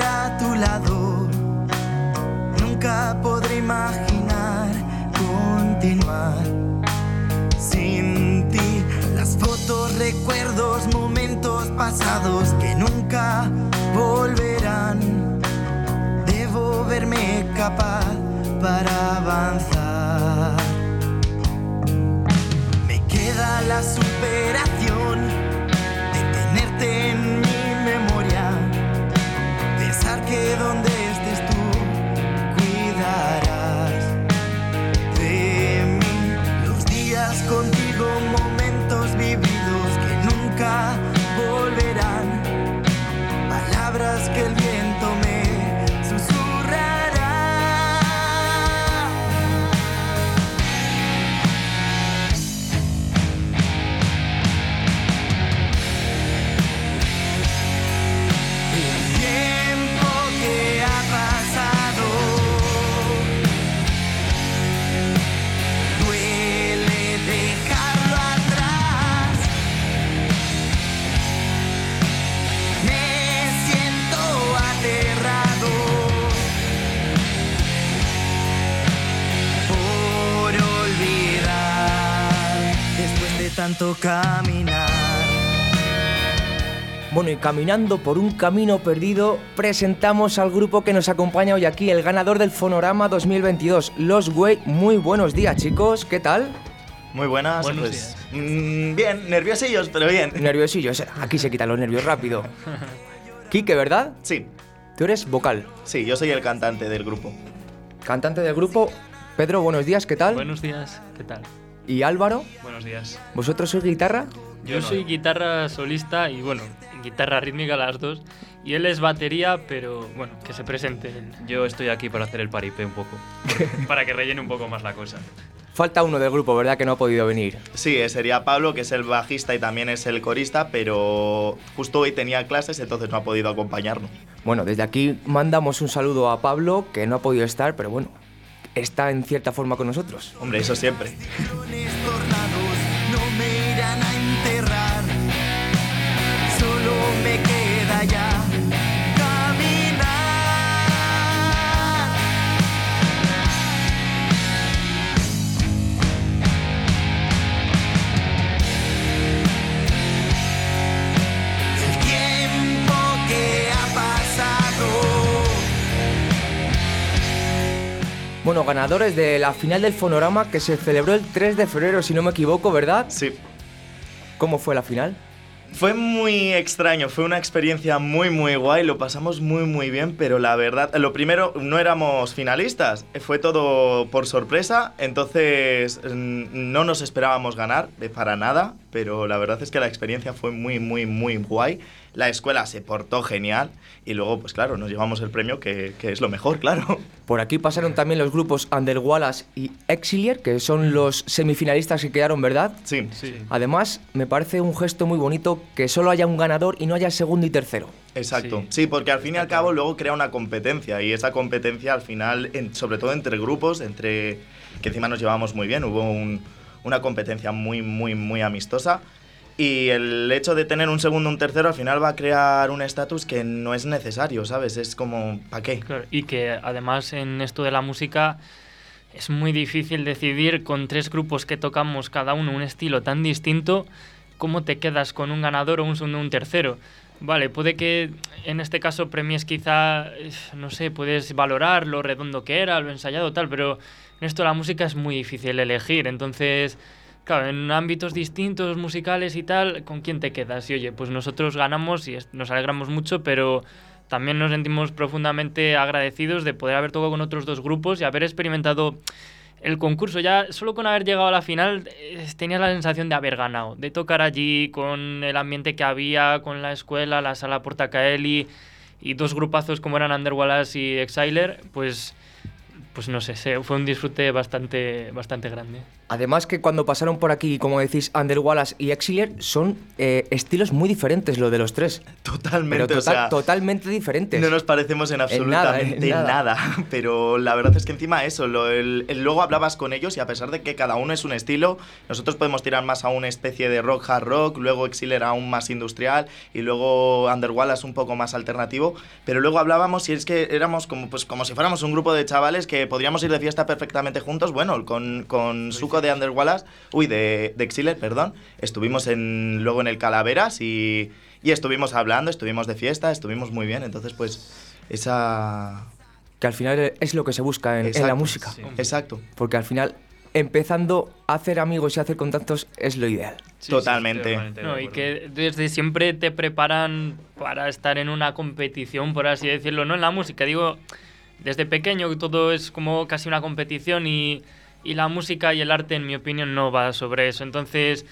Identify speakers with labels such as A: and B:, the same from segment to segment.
A: A tu lado, nunca podré imaginar continuar sin ti. Las fotos, recuerdos, momentos pasados tanto caminar.
B: Bueno, y caminando por un camino perdido, presentamos al grupo que nos acompaña hoy aquí, el ganador del Fonorama 2022, Los Way. Muy buenos días, chicos, ¿qué tal?
A: Muy buenas,
C: Buenos
A: pues mm, bien, nerviosillos, pero bien.
B: Nerviosillos, aquí se quitan los nervios rápido. Quique, ¿verdad?
A: Sí,
B: Tú eres vocal.
A: sí, yo soy el cantante del grupo.
B: Cantante del grupo. Pedro, buenos días, ¿qué tal?
C: Buenos días, ¿qué tal?
B: Y Álvaro,
C: Buenos días.
B: ¿vosotros sois guitarra?
C: Yo soy guitarra solista y bueno, guitarra rítmica las dos. Y él es batería, pero bueno, que se presente.
D: Yo estoy aquí para hacer el paripé un poco. para que rellene un poco más la cosa.
B: Falta uno del grupo, ¿verdad? Que no ha podido venir.
A: Sí, eh, sería Pablo, que es el bajista y también es el corista, pero justo hoy tenía clases, entonces no ha podido acompañarnos.
B: Bueno, desde aquí mandamos un saludo a Pablo, que no ha podido estar, pero bueno, está en cierta forma con nosotros.
A: Hombre, eso siempre.
B: Bueno, ganadores de la final del Fonorama que se celebró el 3 de febrero, si no me equivoco, ¿verdad?
A: Sí.
B: ¿Cómo fue la final?
A: Fue muy extraño, fue una experiencia muy muy guay, lo pasamos muy muy bien, pero la verdad, lo primero, no éramos finalistas, fue todo por sorpresa, entonces mm, no nos esperábamos ganar, para nada,
E: pero la verdad es que la experiencia fue muy, muy, muy guay. La escuela se portó genial y luego, pues claro, nos llevamos el premio que, que es lo mejor, claro.
B: Por aquí pasaron también los grupos Under Wallace y Exilier, que son los semifinalistas que quedaron, ¿verdad?
E: Sí.
C: Sí.
B: Además, me parece un gesto muy bonito que solo haya un ganador y no haya segundo y tercero.
E: Exacto.
C: Sí.
E: Sí, porque al fin y al cabo luego crea una competencia y esa competencia al final, en- sobre todo entre grupos, entre que encima nos llevamos muy bien, hubo un- una competencia muy, muy, muy amistosa. Y el hecho de tener un segundo un tercero al final va a crear un estatus que no es necesario, ¿sabes? Es como, ¿para qué?
C: Claro, y que además en esto de la música es muy difícil decidir con tres grupos que tocamos cada uno un estilo tan distinto, cómo te quedas con un ganador o un segundo un tercero. Vale, puede que en este caso premies quizá, eh, no sé, puedes valorar lo redondo que era, lo ensayado, tal, pero en esto la música es muy difícil elegir. Entonces, claro, en ámbitos distintos, musicales y tal, ¿con quién te quedas? Y oye, pues nosotros ganamos y nos alegramos mucho, pero también nos sentimos profundamente agradecidos de poder haber tocado con otros dos grupos y haber experimentado el concurso. Ya solo con haber llegado a la final eh, tenías la sensación de haber ganado, de tocar allí con el ambiente que había, con la escuela, la sala Portacaeli y dos grupazos como eran Under Wallace y Exiler, pues pues no sé, fue un disfrute bastante bastante grande.
B: Además que cuando pasaron por aquí, como decís, Under Wallace y Exilier, son eh, estilos muy diferentes lo de los tres.
E: Totalmente,
B: Pero
E: o sea,
B: total- totalmente diferentes.
E: No nos parecemos en absolutamente
B: en nada.
E: nada. Pero la verdad es que encima eso, lo, el, el- luego hablabas con ellos y a pesar de que cada uno es un estilo, nosotros podemos tirar más a una especie de rock hard rock, luego Exiler aún más industrial y luego Underwallace un poco más alternativo. Pero luego hablábamos y es que éramos como, pues, como si fuéramos un grupo de chavales que podríamos ir de fiesta perfectamente juntos. Bueno, con, con Suco de Underwallace, uy, de, de Exiler, perdón, estuvimos en, luego en el Calaveras y, y estuvimos hablando, estuvimos de fiesta, estuvimos muy bien. Entonces, pues, esa...
B: Que al final es lo que se busca en, en la música.
D: sí.
E: Exacto.
B: Porque al final, empezando a hacer amigos y hacer contactos es lo ideal.
D: Sí,
E: Totalmente.
C: No, y que desde siempre te preparan para estar en una competición, por así decirlo, no en la música, digo, desde pequeño que todo es como casi una competición y, y la música y el arte, en mi opinión, no va sobre eso. Entonces,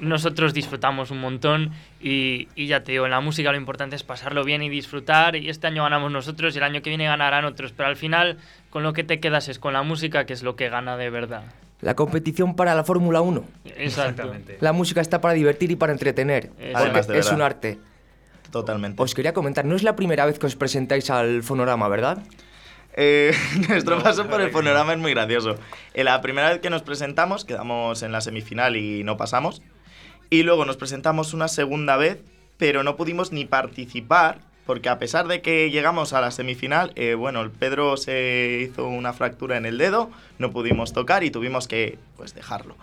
C: nosotros disfrutamos un montón y, y ya te digo, en la música lo importante es pasarlo bien y disfrutar y este año ganamos nosotros y el año que viene ganarán otros, pero al final con lo que te quedas es con la música, que es lo que gana de verdad.
B: La competición para la Fórmula 1.
C: Exacto.
D: Exactamente.
B: La música está para divertir y para entretener.
E: Además, de
B: es un arte.
E: Totalmente.
B: Os quería comentar, no es la primera vez que os presentáis al Fonorama, ¿verdad?
E: Eh, nuestro paso por el fonorama es muy gracioso. Eh, la primera vez que nos presentamos, quedamos en la semifinal y no pasamos. Y luego nos presentamos una segunda vez, pero no pudimos ni participar, porque a pesar de que llegamos a la semifinal, eh, bueno, el Pedro se hizo una fractura en el dedo, no pudimos tocar y tuvimos que pues, dejarlo.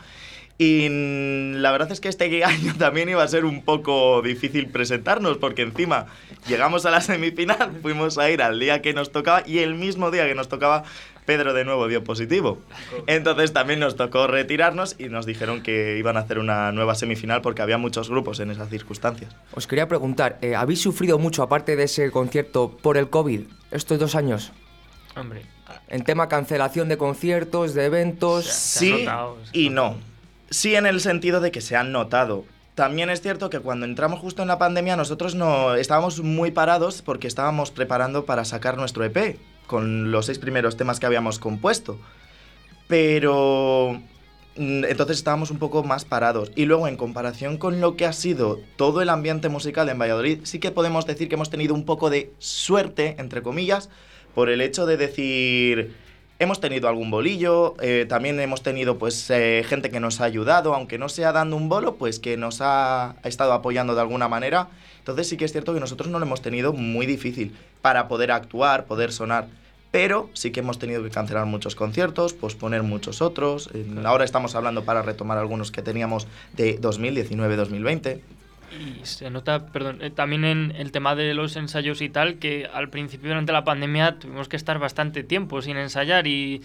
E: Y la verdad es que este año también iba a ser un poco difícil presentarnos, porque encima llegamos a la semifinal, fuimos a ir al día que nos tocaba y el mismo día que nos tocaba, Pedro de nuevo dio positivo. Entonces también nos tocó retirarnos y nos dijeron que iban a hacer una nueva semifinal porque había muchos grupos en esas circunstancias.
B: Os quería preguntar, eh, ¿habéis sufrido mucho, aparte de ese concierto, por el COVID estos dos años?
C: Hombre,
B: En tema cancelación de conciertos, de eventos...
C: se
E: Sí
C: notado,
E: y no. Sí en el sentido de que se han notado. También es cierto que cuando entramos justo en la pandemia nosotros no estábamos muy parados porque estábamos preparando para sacar nuestro EP con los seis primeros temas que habíamos compuesto. Pero mm, entonces estábamos un poco más parados. Y luego en comparación con lo que ha sido todo el ambiente musical en Valladolid, sí que podemos decir que hemos tenido un poco de suerte, entre comillas, por el hecho de decir... Hemos tenido algún bolillo, eh, también hemos tenido pues eh, gente que nos ha ayudado, aunque no sea dando un bolo, pues que nos ha, ha estado apoyando de alguna manera. Entonces sí que es cierto que nosotros no lo hemos tenido muy difícil para poder actuar, poder sonar. Pero sí que hemos tenido que cancelar muchos conciertos, posponer muchos otros. Ahora estamos hablando para retomar algunos que teníamos de 2019-2020.
C: Y se nota, perdón, eh, también en el tema de los ensayos y tal, que al principio durante la pandemia tuvimos que estar bastante tiempo sin ensayar y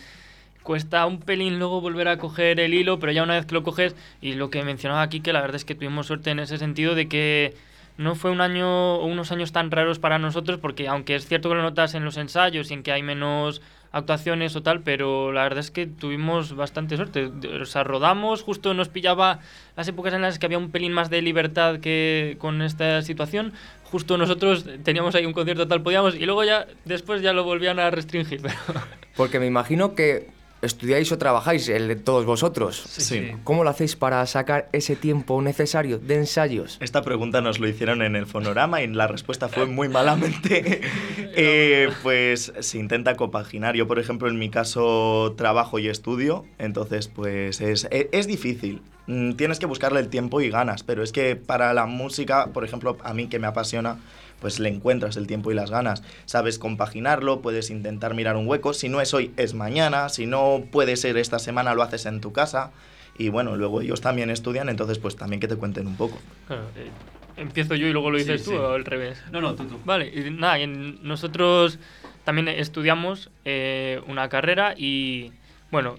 C: cuesta un pelín luego volver a coger el hilo, pero ya una vez que lo coges, y lo que mencionaba aquí, que la verdad es que tuvimos suerte en ese sentido de que no fue un año o unos años tan raros para nosotros, porque aunque es cierto que lo notas en los ensayos y en que hay menos actuaciones o tal, pero la verdad es que tuvimos bastante suerte. O sea, rodamos, justo nos pillaba las épocas en las que había un pelín más de libertad que con esta situación. Justo nosotros teníamos ahí un concierto tal podíamos y luego ya después ya lo volvían a restringir.
B: Porque me imagino que estudiáis o trabajáis, el de todos vosotros.
E: Sí.
B: ¿Cómo lo hacéis para sacar ese tiempo necesario de ensayos?
E: Esta pregunta nos lo hicieron en el fonorama y la respuesta fue muy malamente. Eh, pues se intenta compaginar. Yo, por ejemplo, en mi caso trabajo y estudio, entonces pues es, e, es difícil. Mm, tienes que buscarle el tiempo y ganas, pero es que para la música, por ejemplo, a mí que me apasiona, pues le encuentras el tiempo y las ganas. Sabes compaginarlo, puedes intentar mirar un hueco. Si no es hoy, es mañana. Si no puede ser esta semana, lo haces en tu casa. Y bueno, luego ellos también estudian, entonces pues también que te cuenten un poco.
C: Claro, eh, empiezo yo y luego lo dices
D: Sí,
C: tú
D: sí.
C: o al revés.
D: No, no, tú, tú.
C: Vale, y nada, y nosotros también estudiamos eh, una carrera y bueno,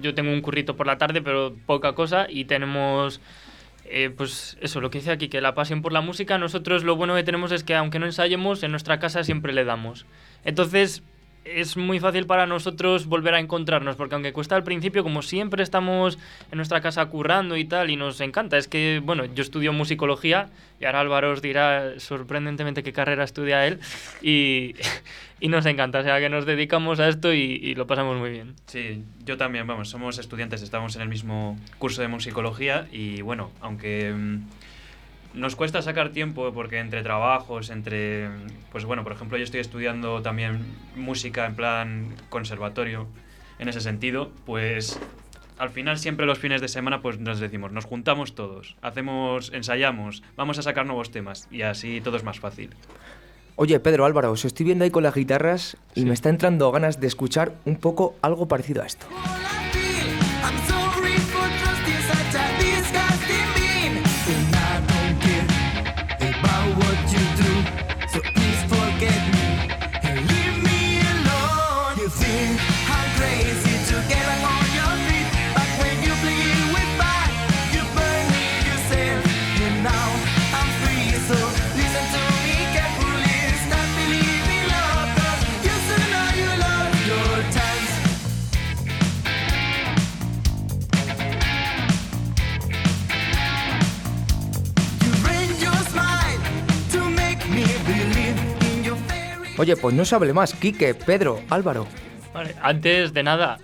C: yo tengo un currito por la tarde, pero poca cosa y tenemos eh, pues eso, lo que dice aquí, que la pasión por la música, nosotros lo bueno que tenemos es que aunque no ensayemos, en nuestra casa siempre le damos. Entonces es muy fácil para nosotros volver a encontrarnos, porque aunque cuesta al principio, como siempre estamos en nuestra casa currando y tal, y nos encanta, es que, bueno, yo estudio musicología, y ahora Álvaro os dirá sorprendentemente qué carrera estudia él, y, y nos encanta, o sea, que nos dedicamos a esto y, y lo pasamos muy bien.
D: Sí, yo también, vamos, somos estudiantes, estamos en el mismo curso de musicología y bueno, aunque mm, nos cuesta sacar tiempo porque entre trabajos, entre, pues bueno, por ejemplo, yo estoy estudiando también música en plan conservatorio, en ese sentido, pues al final siempre los fines de semana pues nos decimos, nos juntamos todos, hacemos, ensayamos, vamos a sacar nuevos temas y así todo es más fácil.
B: Oye, Pedro Álvaro, os estoy viendo ahí con las guitarras y me está entrando ganas de escuchar un poco algo parecido a esto. Oye, pues no se hable más. Quique, Pedro, Álvaro.
C: Vale, antes de nada,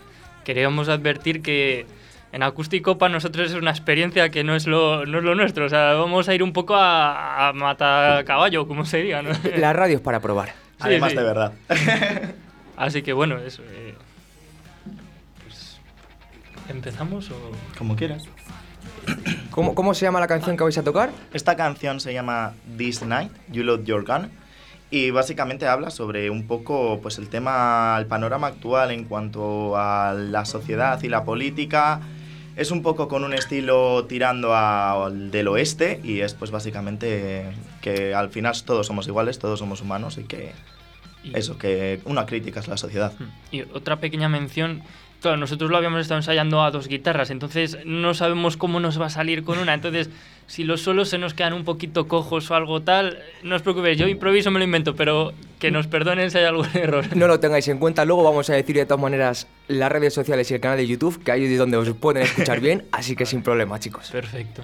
C: queríamos advertir que en acústico para nosotros es una experiencia que no es lo, no es lo nuestro. O sea, vamos a ir un poco a, a matar caballo, como se diga, ¿no?
B: La radio es para probar.
C: Sí,
E: Además
C: sí.
E: de verdad.
C: Así que bueno, eso. eh, pues, ¿Empezamos o...?
E: Como quieras.
B: ¿Cómo, ¿Cómo se llama la canción que vais a tocar?
E: Esta canción se llama This Night, You Load Your Gun. Y básicamente habla sobre un poco pues el tema, el panorama actual en cuanto a la sociedad y la política. Es un poco con un estilo tirando al del oeste y es pues básicamente que al final todos somos iguales, todos somos humanos y que eso, que una crítica es la sociedad.
C: Y otra pequeña mención, Claro, nosotros lo habíamos estado ensayando a dos guitarras, entonces no sabemos cómo nos va a salir con una. Entonces, si los solos se nos quedan un poquito cojos o algo tal, no os preocupéis, yo improviso, me lo invento, pero que nos perdonen si hay algún error.
B: No lo tengáis en cuenta, luego vamos a decir de todas maneras las redes sociales y el canal de YouTube, que ahí es donde os pueden escuchar bien, así que sin problema, chicos.
C: Perfecto.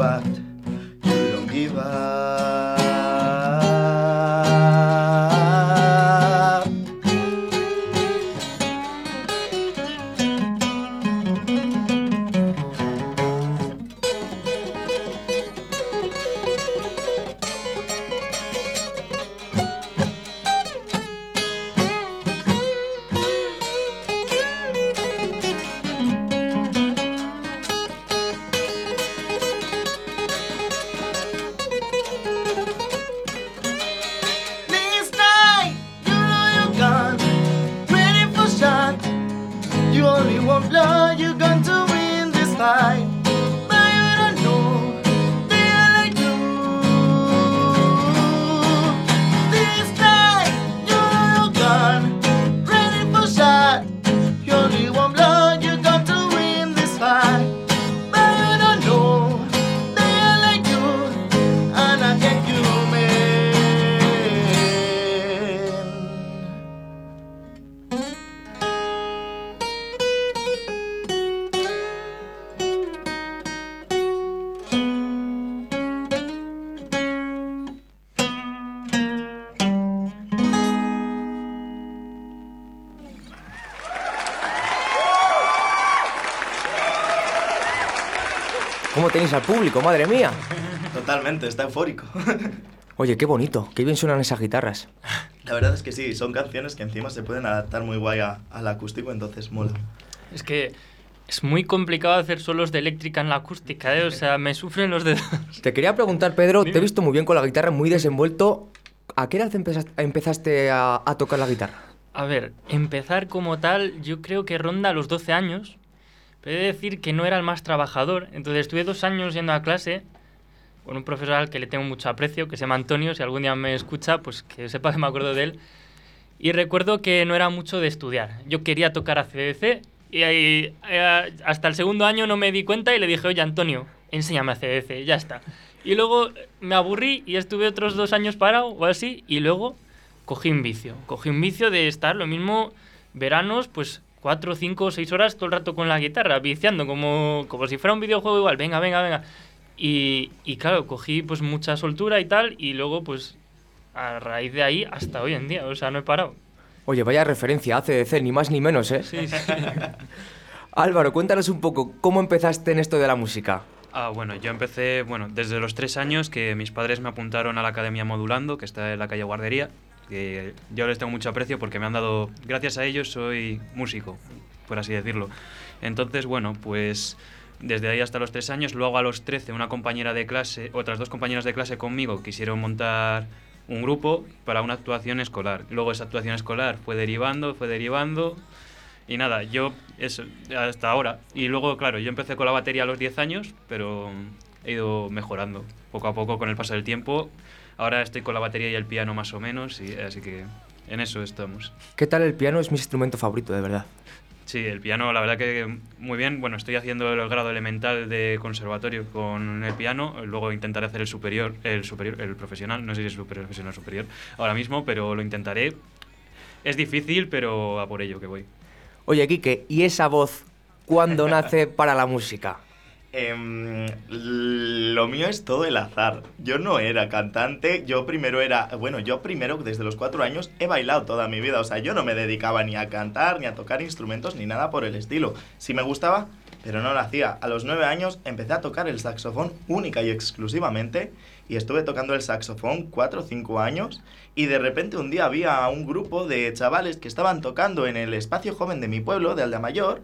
F: I
B: ¿Cómo tenéis al público, madre mía?
E: Totalmente, está eufórico.
B: Oye, qué bonito, qué bien suenan esas guitarras.
E: La verdad es que sí, son canciones que encima se pueden adaptar muy guay a- al acústico, entonces mola.
C: Es que es muy complicado hacer solos de eléctrica en la acústica, ¿eh? O sea, me sufren los dedos.
B: Te quería preguntar, Pedro, te he
C: Dime.
B: visto muy bien con la guitarra, muy desenvuelto. ¿A qué edad empezas- empezaste a, a tocar la guitarra?
C: A ver, empezar como tal, yo creo que ronda los 12 años. He de decir que no era el más trabajador. Entonces estuve dos años yendo a clase con un profesor al que le tengo mucho aprecio, que se llama Antonio. Si algún día me escucha, pues que sepa que me acuerdo de él. Y recuerdo que no era mucho de estudiar. Yo quería tocar a CDC y ahí, eh, hasta el segundo año no me di cuenta y le dije, oye Antonio, enséñame a CDC, ya está. Y luego me aburrí y estuve otros dos años parado o así y luego cogí un vicio. Cogí un vicio de estar lo mismo veranos, pues cuatro, cinco, seis horas todo el rato con la guitarra, viciando como, como si fuera un videojuego igual, venga, venga, venga. Y, y claro, cogí pues mucha soltura y tal y luego pues a raíz de ahí hasta hoy en día, o sea, no he parado.
B: Oye, vaya referencia, ACDC, ni más ni menos, ¿eh?
C: Sí, sí.
B: Álvaro, cuéntanos un poco, ¿cómo empezaste en esto de la música?
D: Ah, bueno, yo empecé, bueno, desde los tres años que mis padres me apuntaron a la Academia Modulando, que está en la calle Guardería, que yo les tengo mucho aprecio porque me han dado, gracias a ellos soy músico. por así decirlo. Entonces, bueno, pues desde ahí hasta los tres años, luego a los 13 una compañera de clase, otras dos compañeras de clase conmigo quisieron montar un grupo para una actuación escolar. Luego esa actuación escolar fue derivando, fue derivando y nada, yo eso, hasta ahora. Y luego, claro, yo empecé con la batería a los 10 años, pero he ido mejorando poco a poco con el paso del tiempo. Ahora estoy con la batería y el piano más o menos, y, así que en eso estamos.
F: ¿Qué tal el piano? Es mi instrumento favorito, de verdad.
D: Sí, el piano, la verdad que muy bien. Bueno, estoy haciendo el grado elemental de conservatorio con el piano. Luego intentaré hacer el superior, el superior, el profesional. No sé si es superior, profesional, superior ahora mismo, pero lo intentaré. Es difícil, pero a por ello que voy.
F: Oye, Quique, ¿y esa voz cuándo nace para la música?
E: Em, lo mío es todo el azar. Yo no era cantante, yo primero era, bueno, yo primero desde los cuatro años he bailado toda mi vida, o sea, yo no me dedicaba ni a cantar, ni a tocar instrumentos, ni nada por el estilo. Sí me gustaba, pero no lo hacía. A los nueve años empecé a tocar el saxofón única y exclusivamente y estuve tocando el saxofón cuatro o cinco años y de repente un día había un grupo de chavales que estaban tocando en el espacio joven de mi pueblo, de Aldea Mayor,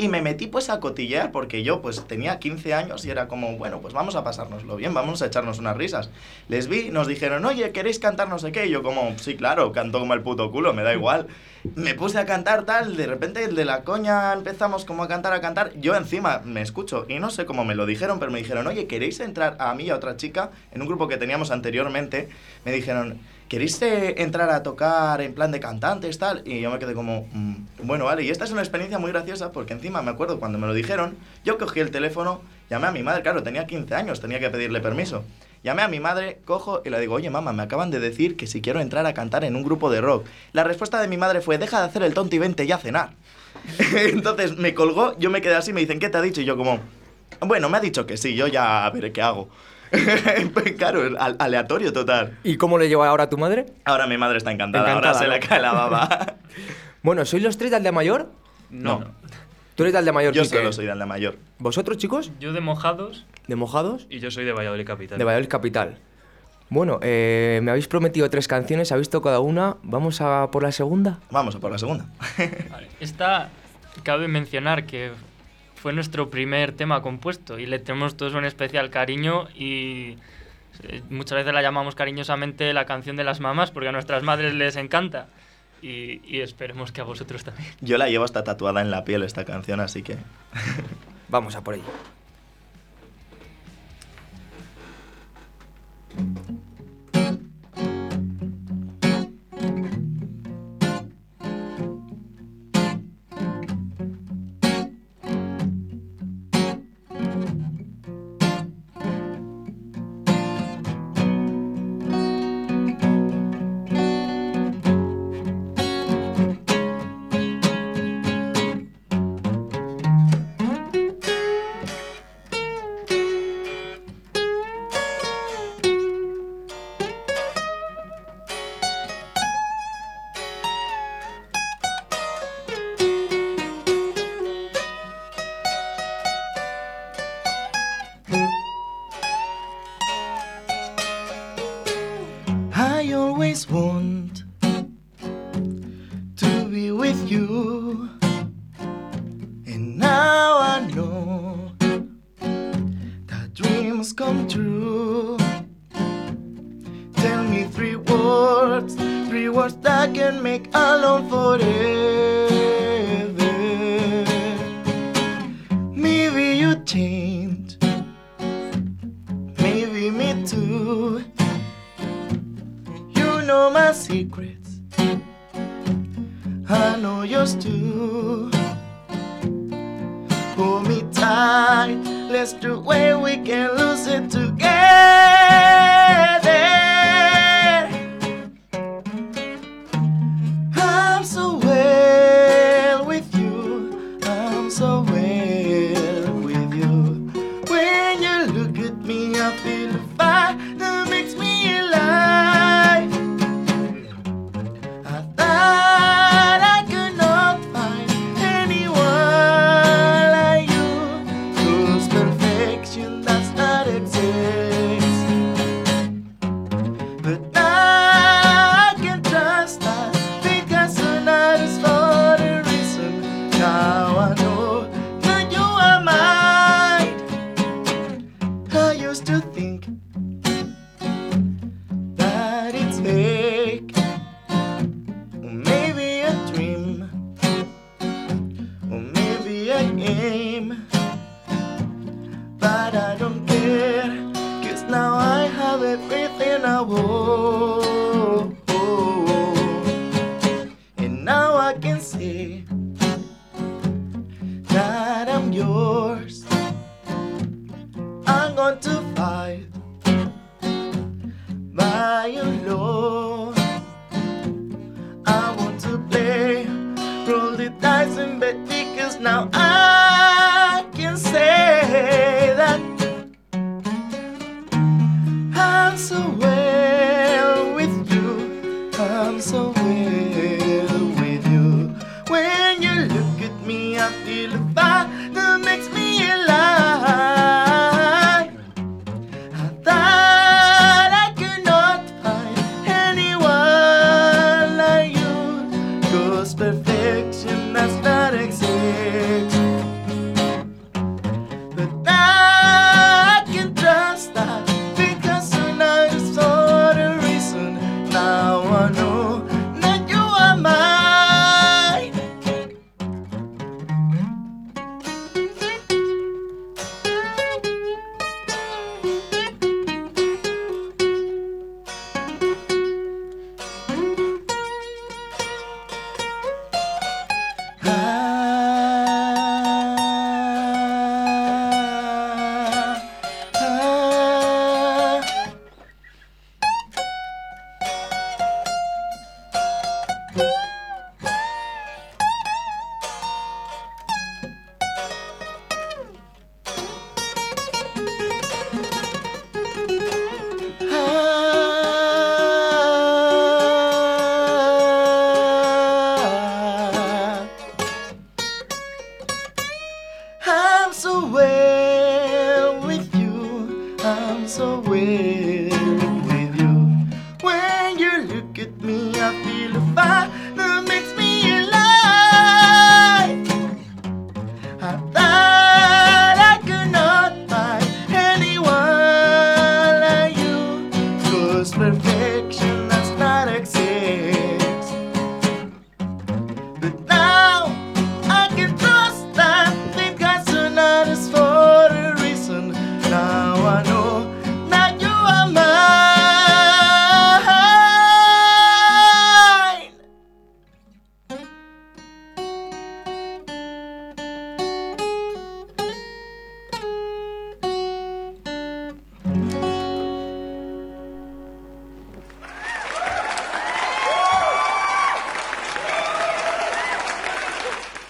E: y me metí pues a cotillear porque yo pues tenía 15 años y era como, bueno, pues vamos a pasárnoslo bien, vamos a echarnos unas risas. Les vi, nos dijeron, oye, ¿queréis cantar no sé qué? Y yo como, sí, claro, canto como el puto culo, me da igual. Me puse a cantar tal, de repente de la coña empezamos como a cantar, a cantar. Yo encima me escucho y no sé cómo me lo dijeron, pero me dijeron, oye, ¿queréis entrar a mí y a otra chica en un grupo que teníamos anteriormente? Me dijeron, ¿queréis eh, entrar a tocar en plan de cantantes, tal? Y yo me quedé como, "Mm, bueno, vale. Y esta es una experiencia muy graciosa porque encima me acuerdo cuando me lo dijeron, yo cogí el teléfono, llamé a mi madre, claro, tenía 15 años, tenía que pedirle permiso. Llamé a mi madre, cojo y le digo, oye mamá, me acaban de decir que si quiero entrar a cantar en un grupo de rock. La respuesta de mi madre fue, deja de hacer el tonto y vente ya a cenar. Entonces me colgó, yo me quedé así, me dicen, ¿qué te ha dicho? Y yo como, bueno, me ha dicho que sí, yo ya veré qué hago. claro, al- aleatorio total.
F: ¿Y cómo le lleva ahora a tu madre?
E: Ahora mi madre está encantada,
F: Encantada,
E: ahora se
F: ¿no?
E: le cae la baba.
F: Bueno, ¿sois los tres de Aldea Mayor?
D: No.
F: Tú eres de Aldea Mayor,
E: Yo
F: Quique.
E: solo soy de Aldea Mayor.
F: ¿Vosotros, chicos?
C: Yo de mojados,
F: ¿De Mojados?
D: Y yo soy de Valladolid Capital.
F: De Valladolid Capital. Bueno, eh, me habéis prometido tres canciones, habéis tocado una. ¿Vamos a por la segunda?
E: Vamos a por la segunda.
C: Vale. Esta, cabe mencionar que fue nuestro primer tema compuesto y le tenemos todos un especial cariño y eh, muchas veces la llamamos cariñosamente la canción de las mamás porque a nuestras madres les encanta y, y esperemos que a vosotros también.
E: Yo la llevo hasta tatuada en la piel esta canción, así que...
F: Vamos a por ello.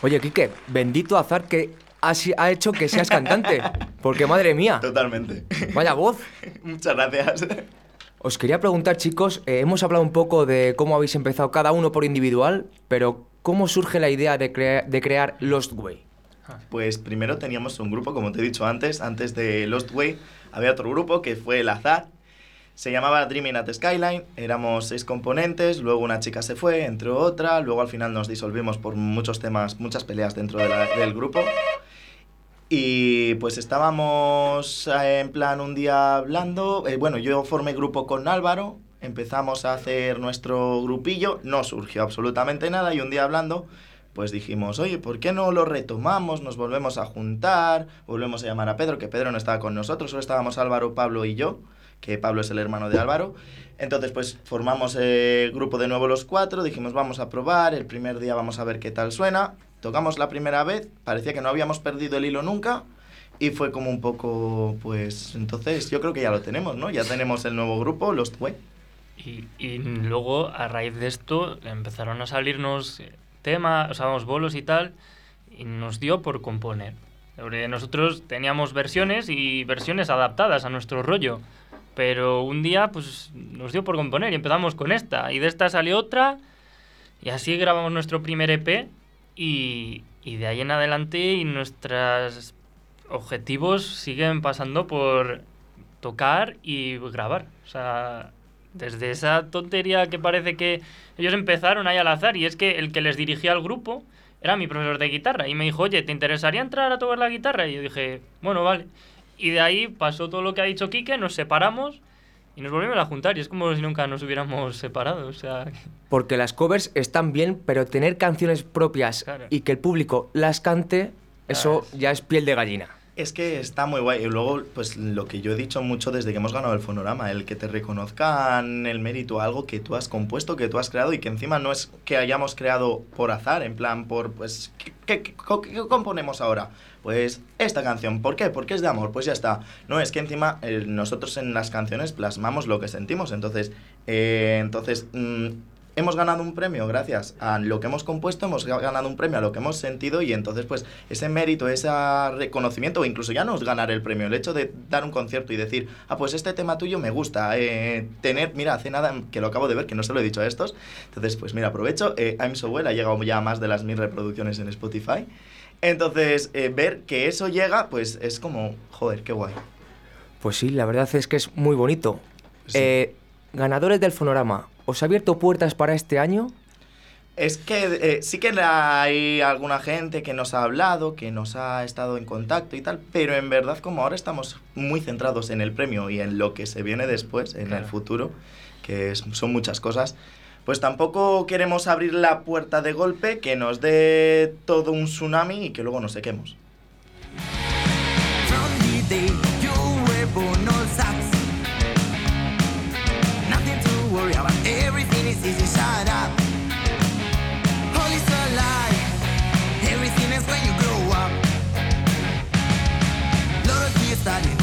B: Oye, Quique, bendito azar que ha, hecho que seas cantante. Porque madre mía,
E: Totalmente.
B: vaya voz.
E: Muchas gracias.
B: Os quería preguntar, chicos, eh, hemos hablado un poco de cómo habéis empezado cada uno por individual, pero ¿cómo surge la idea de, crea- de crear Lost Way?
E: Pues primero teníamos un grupo, como te he dicho antes, antes de Lost Way, había otro grupo que fue el Azar. Se llamaba Dreaming at Skyline, éramos seis componentes, luego una chica se fue, entró otra, luego al final nos disolvimos por muchos temas, muchas peleas dentro de del grupo. Y pues estábamos eh, en plan un día hablando, eh, bueno, yo formé grupo con Álvaro, empezamos a hacer nuestro grupillo, no surgió absolutamente nada y un día hablando, pues dijimos, oye, ¿por qué no lo retomamos? Nos volvemos a juntar, volvemos a llamar a Pedro, que Pedro no estaba con nosotros, solo estábamos Álvaro, Pablo y yo, que Pablo es el hermano de Álvaro. Entonces, pues formamos el grupo de nuevo los cuatro, dijimos, vamos a probar, el primer día vamos a ver qué tal suena. Tocamos la primera vez, parecía que no habíamos perdido el hilo nunca. Y fue como un poco, pues, entonces yo creo que ya lo tenemos, ¿no? Ya tenemos el nuevo grupo, Lost Way.
C: Y, y luego, a raíz de esto, empezaron a salirnos eh, temas, o sea, bolos y tal, y nos dio por componer. Nosotros teníamos versiones y versiones adaptadas a nuestro rollo. Pero un día, pues, nos dio por componer y empezamos con esta. Y de esta salió otra, y así grabamos nuestro primer EP. Y, de ahí en adelante, y nuestros objetivos siguen pasando por tocar y grabar. O sea, desde esa tontería que parece que ellos empezaron ahí al azar y es que el que les dirigía al grupo era mi profesor de guitarra y me dijo, oye, ¿te interesaría entrar a tocar la guitarra? Y yo dije, bueno, vale. Y de ahí pasó todo lo que ha dicho Quique, nos separamos y nos volvimos a juntar y es como si nunca nos hubiéramos separado. O sea,
B: Porque las covers están bien, pero tener canciones propias
C: Claro.
B: y que el público las cante Eso ya es piel de gallina.
E: Es que está muy guay. Y luego, pues lo que yo he dicho mucho desde que hemos ganado el Fonorama, el que te reconozcan el mérito algo que tú has compuesto, que tú has creado y que encima no es que hayamos creado por azar, en plan, por, pues, ¿qué, qué- qué- qué componemos ahora? Pues esta canción, ¿por qué? Porque es de amor, pues ya está. No, es que encima eh, nosotros en las canciones plasmamos lo que sentimos, entonces, eh, entonces mm, hemos ganado un premio gracias a lo que hemos compuesto, hemos ga- ganado un premio a lo que hemos sentido y entonces pues ese mérito, ese reconocimiento o incluso ya no es ganar el premio, el hecho de dar un concierto y decir, ah pues este tema tuyo me gusta, eh, tener, mira, hace nada que lo acabo de ver, que no se lo he dicho a estos, entonces pues mira, aprovecho, eh, I'm So Well ha llegado ya a más de las mil reproducciones en Spotify, entonces eh, ver que eso llega pues es como, joder, qué guay.
B: Pues sí, la verdad es que es muy bonito.
E: Sí.
B: Ganadores del Fonorama, ¿os ha abierto puertas para este año?
E: Es que eh, sí que hay alguna gente que nos ha hablado, que nos ha estado en contacto y tal, pero en verdad como ahora estamos muy centrados en el premio y en lo que se viene después, en
C: Claro.
E: el futuro, que es- son muchas cosas, pues tampoco queremos abrir la puerta de golpe, que nos dé todo un tsunami y que luego nos sequemos.
A: About, everything is easy, shut up. All is a lie, everything when you grow up. Lot of kids studying,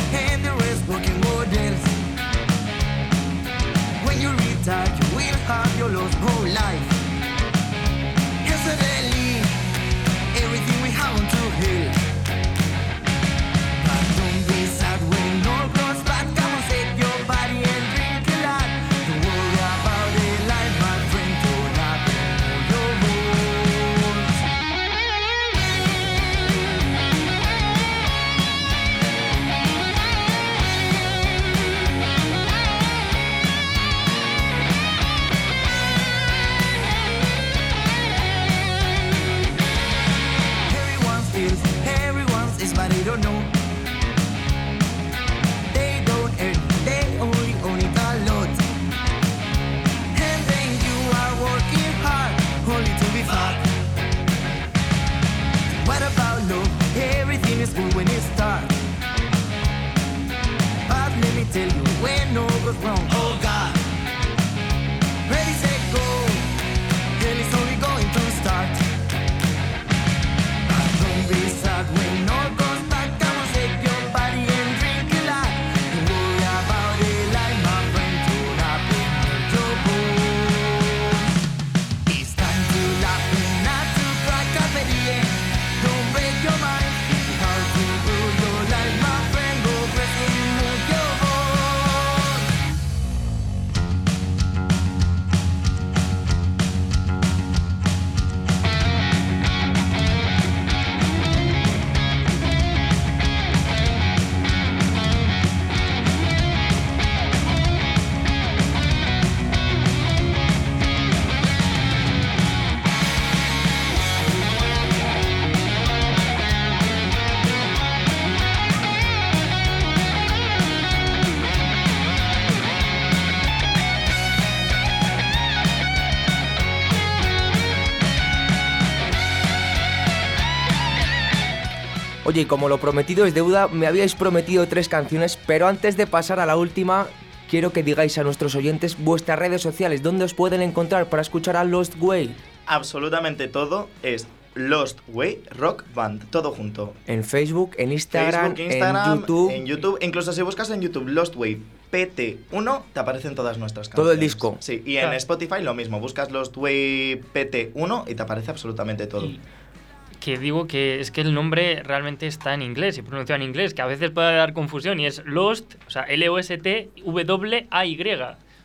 B: Oye, y como lo prometido es deuda, me habíais prometido tres canciones, pero antes de pasar a la última, quiero que digáis a nuestros oyentes vuestras redes sociales, dónde os pueden encontrar para escuchar a Lost Way.
E: Absolutamente todo es Lost Way Rock Band, todo junto.
B: En Facebook, en Instagram,
E: Facebook, Instagram,
B: en YouTube.
E: en YouTube. Incluso si buscas en YouTube Lost Way PT1, te aparecen todas nuestras canciones.
B: Todo el disco.
E: Sí, y en
C: Claro.
E: Spotify lo mismo. Buscas Lost Way PT1 y te aparece absolutamente todo.
C: Y que digo que es que el nombre realmente está en inglés y pronunciado en inglés, que a veces puede dar confusión y es Lost, o sea, L-O-S-T-W-A-Y.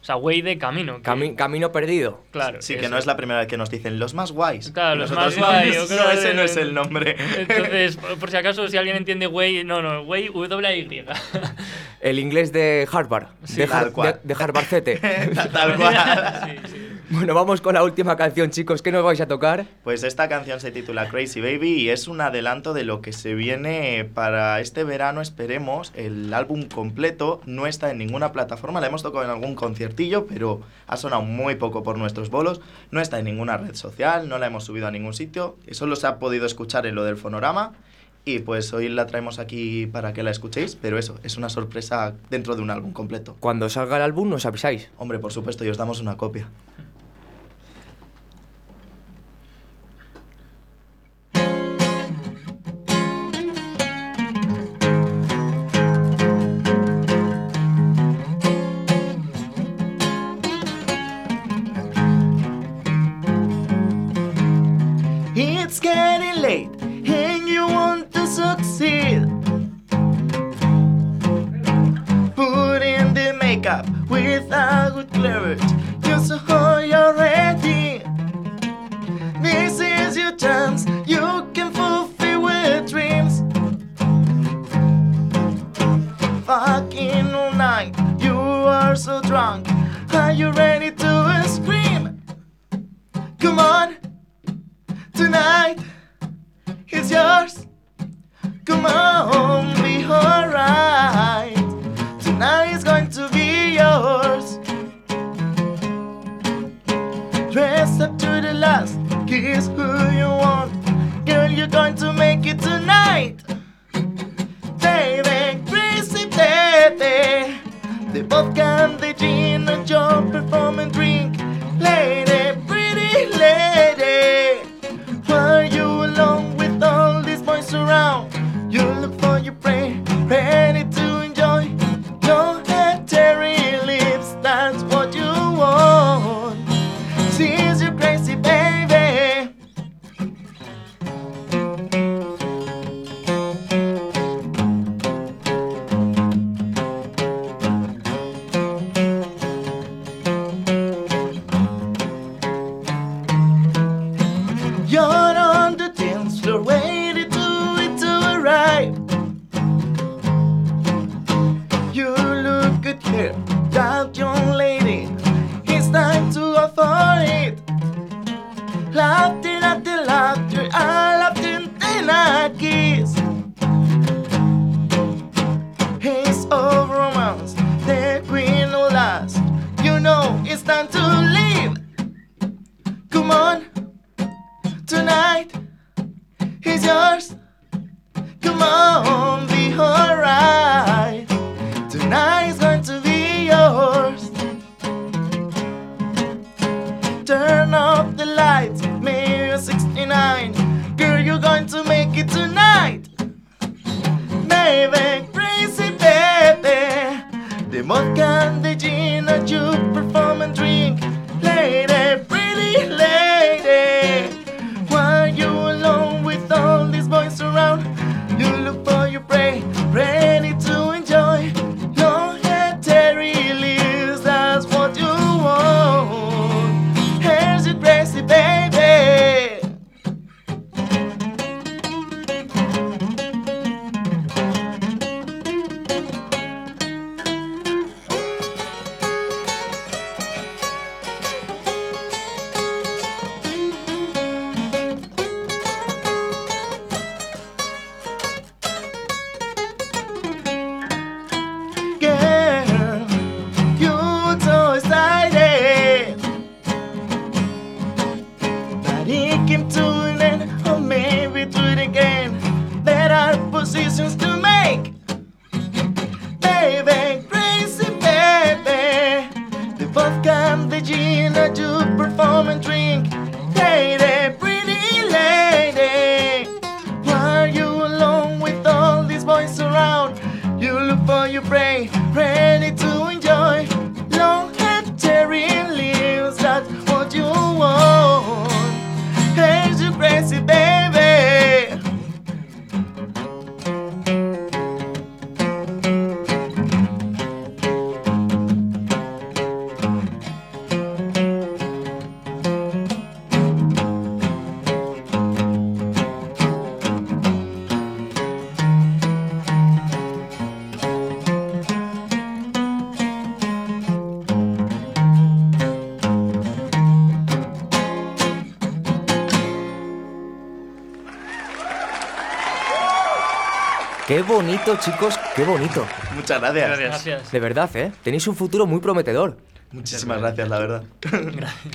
C: O sea, way de camino. que-
B: Cami- camino perdido.
C: Claro.
E: Sí, que
C: eso.
E: no es la primera vez que nos dicen los más guays.
C: Claro, los más guay,
E: No,
C: creo
E: ese no es el nombre.
C: Entonces, por por si acaso, si alguien entiende way, no, no, way W-A-Y.
B: El inglés de Harvard.
C: Sí,
B: de,
E: tal cual.
B: de, de Harvardcete.
E: Tal cual.
C: Sí, sí.
B: Bueno, vamos con la última canción, chicos. ¿Qué nos vais a tocar?
E: Pues esta canción se titula Crazy Baby y es un adelanto de lo que se viene para este verano, esperemos. El álbum completo no está en ninguna plataforma, la hemos tocado en algún conciertillo, pero ha sonado muy poco por nuestros bolos. No está en ninguna red social, no la hemos subido a ningún sitio. Solo se ha podido escuchar en lo del fonorama.
F: Y pues hoy la traemos aquí para que la escuchéis, pero eso, es una sorpresa dentro de un álbum completo.
B: Cuando salga el álbum nos avisáis.
F: Hombre, por supuesto, y os damos una copia. wake up without good clothes Just so you're ready This is your chance. You can fulfill your dreams. Fucking all night. You are so drunk. Are you ready to scream? Come on. Tonight is yours. Come on, be alright. Tonight is gonna Dress up to the last, kiss who you want. Girl, you're going to make it tonight. Baby, crazy baby. The vodka and the gin, and your drink. Lady. on the alright. Tonight's going to be yours. Turn off the lights, Mayor 69. Girl, you're going to make it tonight. Baby, crazy baby. The vodka, the gin, and. to perform and drink.
B: They bonito, chicos, qué bonito.
F: Muchas gracias.
C: gracias.
B: De verdad, ¿eh? Tenéis un futuro muy prometedor.
F: Muchísimas gracias, la verdad.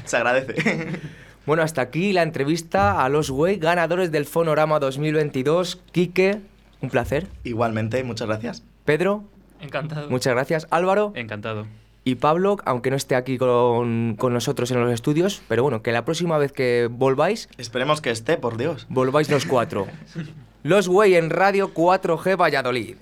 F: Se agradece.
A: Bueno, hasta aquí la entrevista a los güey ganadores del Fonorama 2022. Quique, un placer.
E: Igualmente, muchas gracias.
A: Pedro.
C: Encantado.
A: Muchas gracias. Álvaro.
D: Encantado.
A: Y Pablo, aunque no esté aquí con, con, nosotros en los estudios, pero bueno, que la próxima vez que volváis...
E: Esperemos que esté, por Dios.
A: Volváis los cuatro. Los Way en Radio 4G Valladolid.